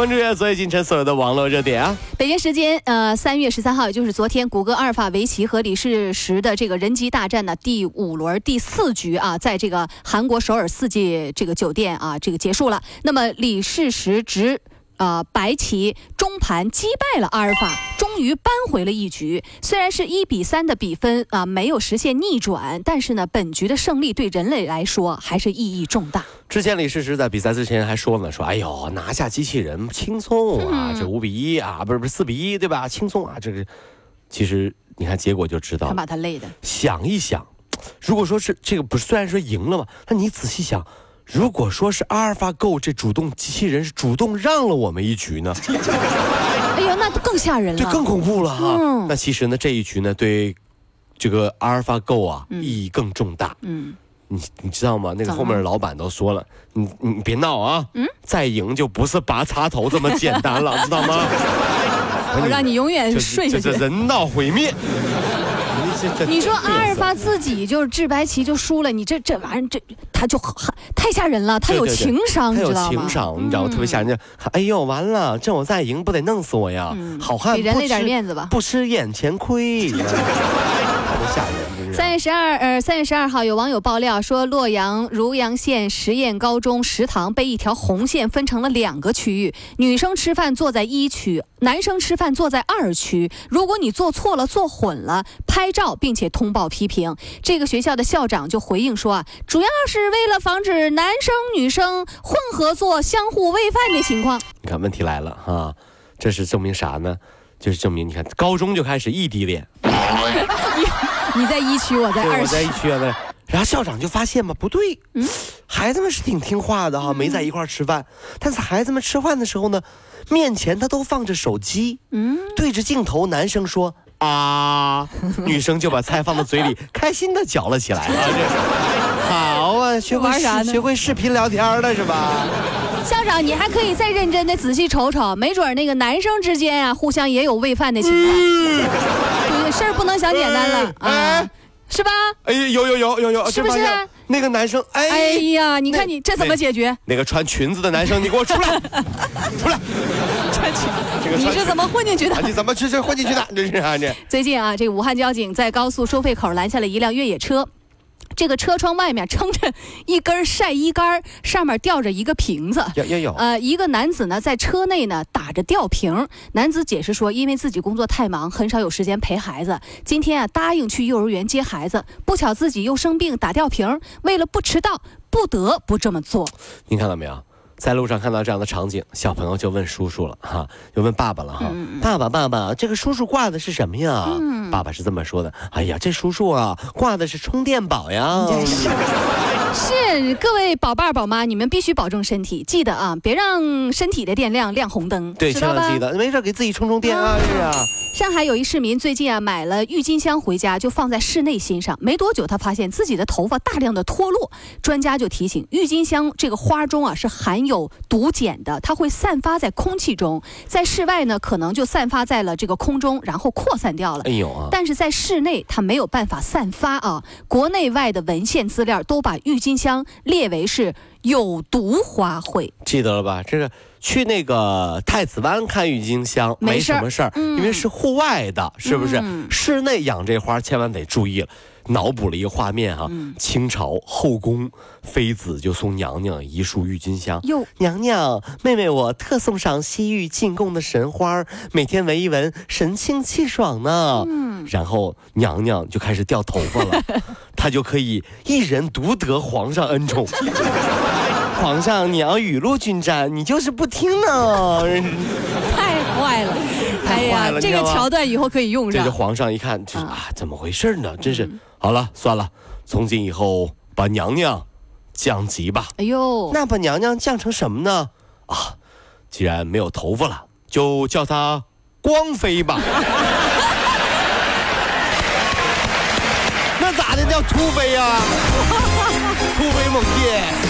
关注一下昨夜进城所有的网络热点啊！北京时间呃三月十三号，也就是昨天，谷歌阿尔法围棋和李世石的这个人机大战的第五轮第四局啊，在这个韩国首尔四季这个酒店啊，这个结束了。那么李世石执。呃，白棋中盘击败了阿尔法，终于扳回了一局。虽然是一比三的比分啊，没有实现逆转，但是呢，本局的胜利对人类来说还是意义重大。之前李世石在比赛之前还说呢，说哎呦，拿下机器人轻松啊，这五比一啊，不是不是四比一对吧？轻松啊，这个其实你看结果就知道。他把他累的。想一想，如果说是这个不是，虽然说赢了嘛，那你仔细想。如果说是阿尔法 Go 这主动机器人是主动让了我们一局呢？哎呀，那更吓人了，这更恐怖了哈。那其实呢，这一局呢，对这个阿尔法 Go 啊，意义更重大。嗯，你你知道吗？那个后面的老板都说了，你你别闹啊！嗯，再赢就不是拔插头这么简单了，知道吗？我让你永远睡下去，人道毁灭。你说阿尔法自己就是治白棋就输了，你这这玩意儿这他就很太吓人了，他有情商，你知道吗？有情商，你知道吗？特别吓人。哎呦，完了，这我再赢不得弄死我呀？好汉给人类点面子吧，不吃眼前亏。三月十二，呃，三月十二号，有网友爆料说，洛阳汝阳县实验高中食堂被一条红线分成了两个区域，女生吃饭坐在一区，男生吃饭坐在二区。如果你做错了、做混了，拍照并且通报批评。这个学校的校长就回应说啊，主要是为了防止男生女生混合做、相互喂饭的情况。你看，问题来了哈，这是证明啥呢？就是证明，你看高中就开始异地恋。你在一区，我在二区。我在一区啊，对。然后校长就发现嘛，不对，嗯，孩子们是挺听话的哈，没在一块吃饭。但是孩子们吃饭的时候呢，面前他都放着手机，嗯，对着镜头，男生说啊，女生就把菜放到嘴里，开心的嚼了起来。好啊，学会啥呢？学会视频聊天了是吧？校长，你还可以再认真的仔细瞅瞅，没准那个男生之间啊，互相也有喂饭的情况。事儿不能想简单了啊，是吧？哎，有有有有有，是不是？那个男生，哎呀，你看你这怎么解决？那个穿裙子的男生，你给我出来，出来！穿裙，这个你是怎么混进去的？你怎么这是混进去的？这是啊，这最近啊，这武汉交警在高速收费口拦下了一辆越野车。这个车窗外面撑着一根晒衣杆，上面吊着一个瓶子。有有有。呃，一个男子呢在车内呢打着吊瓶。男子解释说，因为自己工作太忙，很少有时间陪孩子。今天啊答应去幼儿园接孩子，不巧自己又生病打吊瓶，为了不迟到，不得不这么做。您看到没有？在路上看到这样的场景，小朋友就问叔叔了哈，就问爸爸了哈，爸爸爸爸，这个叔叔挂的是什么呀？爸爸是这么说的，哎呀，这叔叔啊，挂的是充电宝呀。是各位宝爸宝妈，你们必须保重身体，记得啊，别让身体的电量亮红灯，对，千万记得，没事给自己充充电啊，是啊。上海有一市民最近啊买了郁金香回家，就放在室内欣赏。没多久，他发现自己的头发大量的脱落。专家就提醒，郁金香这个花中啊是含有毒碱的，它会散发在空气中，在室外呢可能就散发在了这个空中，然后扩散掉了。哎呦啊！但是在室内它没有办法散发啊。国内外的文献资料都把郁金香列为是有毒花卉。记得了吧？这个。去那个太子湾看郁金香没什么事儿，因为是户外的，是不是？室内养这花千万得注意了。脑补了一个画面哈，清朝后宫妃子就送娘娘一束郁金香。哟，娘娘，妹妹我特送上西域进贡的神花，每天闻一闻，神清气爽呢。嗯，然后娘娘就开始掉头发了，她就可以一人独得皇上恩宠。皇上，你要雨露均沾，你就是不听呢，太坏了！太坏了，这个桥段以后可以用上。这个皇上一看，啊，怎么回事呢？真是，好了，算了，从今以后把娘娘降级吧。哎呦，那把娘娘降成什么呢？啊，既然没有头发了，就叫她光妃吧。那咋的？叫突飞呀，突飞猛进。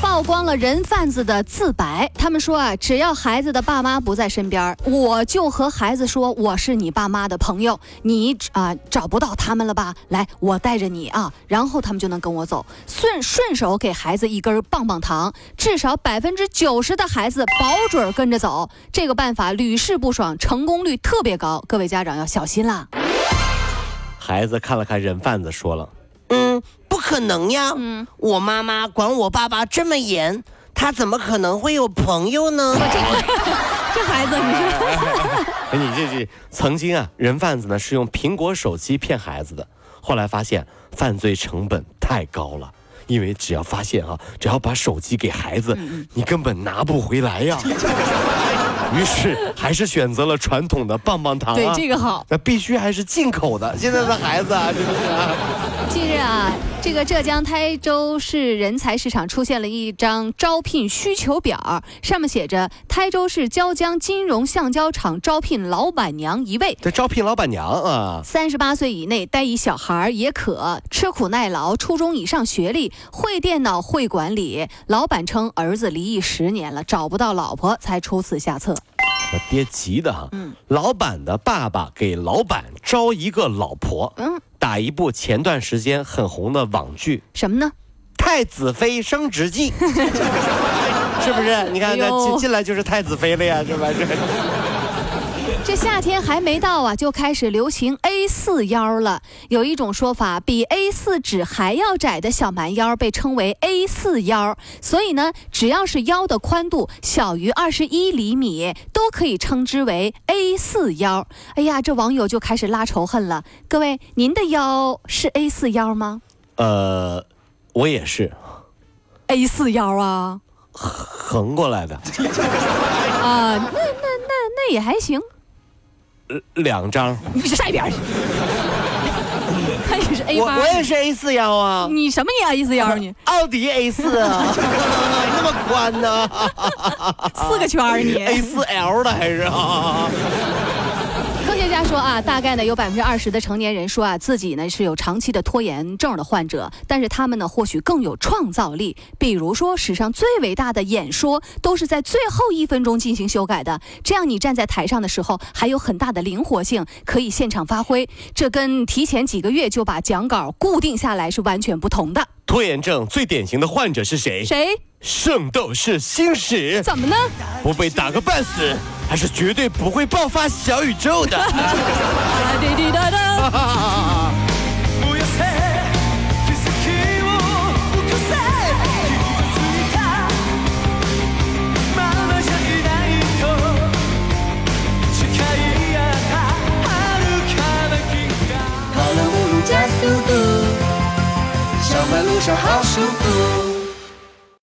曝光了人贩子的自白，他们说啊，只要孩子的爸妈不在身边，我就和孩子说我是你爸妈的朋友，你啊找不到他们了吧？来，我带着你啊，然后他们就能跟我走，顺 顺手给孩子一根棒棒糖，至少百分之九十的孩子保准跟着走。这个办法屡试不爽，成功率特别高，各位家长要小心啦。孩子看了看人贩子，说了。可能呀！嗯，我妈妈管我爸爸这么严，他怎么可能会有朋友呢？这孩子，你 说，你这这曾经啊，人贩子呢是用苹果手机骗孩子的，后来发现犯罪成本太高了，因为只要发现啊，只要把手机给孩子，你根本拿不回来呀。于是还是选择了传统的棒棒糖。对，这个好。那必须还是进口的。现在的孩子啊，真的是。近日啊，这个浙江台州市人才市场出现了一张招聘需求表，上面写着：台州市椒江金融橡胶厂招聘老板娘一位。这招聘老板娘啊，三十八岁以内，带一小孩也可，吃苦耐劳，初中以上学历，会电脑，会管理。老板称儿子离异十年了，找不到老婆，才出此下策。我爹急的哈，嗯，老板的爸爸给老板招一个老婆，嗯，打一部前段时间很红的网剧，什么呢？太子妃升职记，是不是？你看，进进来就是太子妃了呀，是吧？这。这夏天还没到啊，就开始流行 A 四腰了。有一种说法，比 A 四纸还要窄的小蛮腰被称为 A 四腰。所以呢，只要是腰的宽度小于二十一厘米，都可以称之为 A 四腰。哎呀，这网友就开始拉仇恨了。各位，您的腰是 A 四腰吗？呃，我也是 A 四腰啊，横过来的。啊，那那那那也还行。两张，你晒一边去。他也是 A 八，我也是 A 四幺啊。你什么也 A 四幺？你？奥迪 A 四啊，那么宽呢？四个圈你 A 四 L 的还是啊？科学家说啊，大概呢有百分之二十的成年人说啊自己呢是有长期的拖延症的患者，但是他们呢或许更有创造力。比如说史上最伟大的演说都是在最后一分钟进行修改的，这样你站在台上的时候还有很大的灵活性，可以现场发挥。这跟提前几个月就把讲稿固定下来是完全不同的。拖延症最典型的患者是谁？谁？圣斗士星矢。怎么呢？不被打个半死。还是绝对不会爆发小宇宙的。滴滴答答。跑了五路加速度，上班路上好舒服。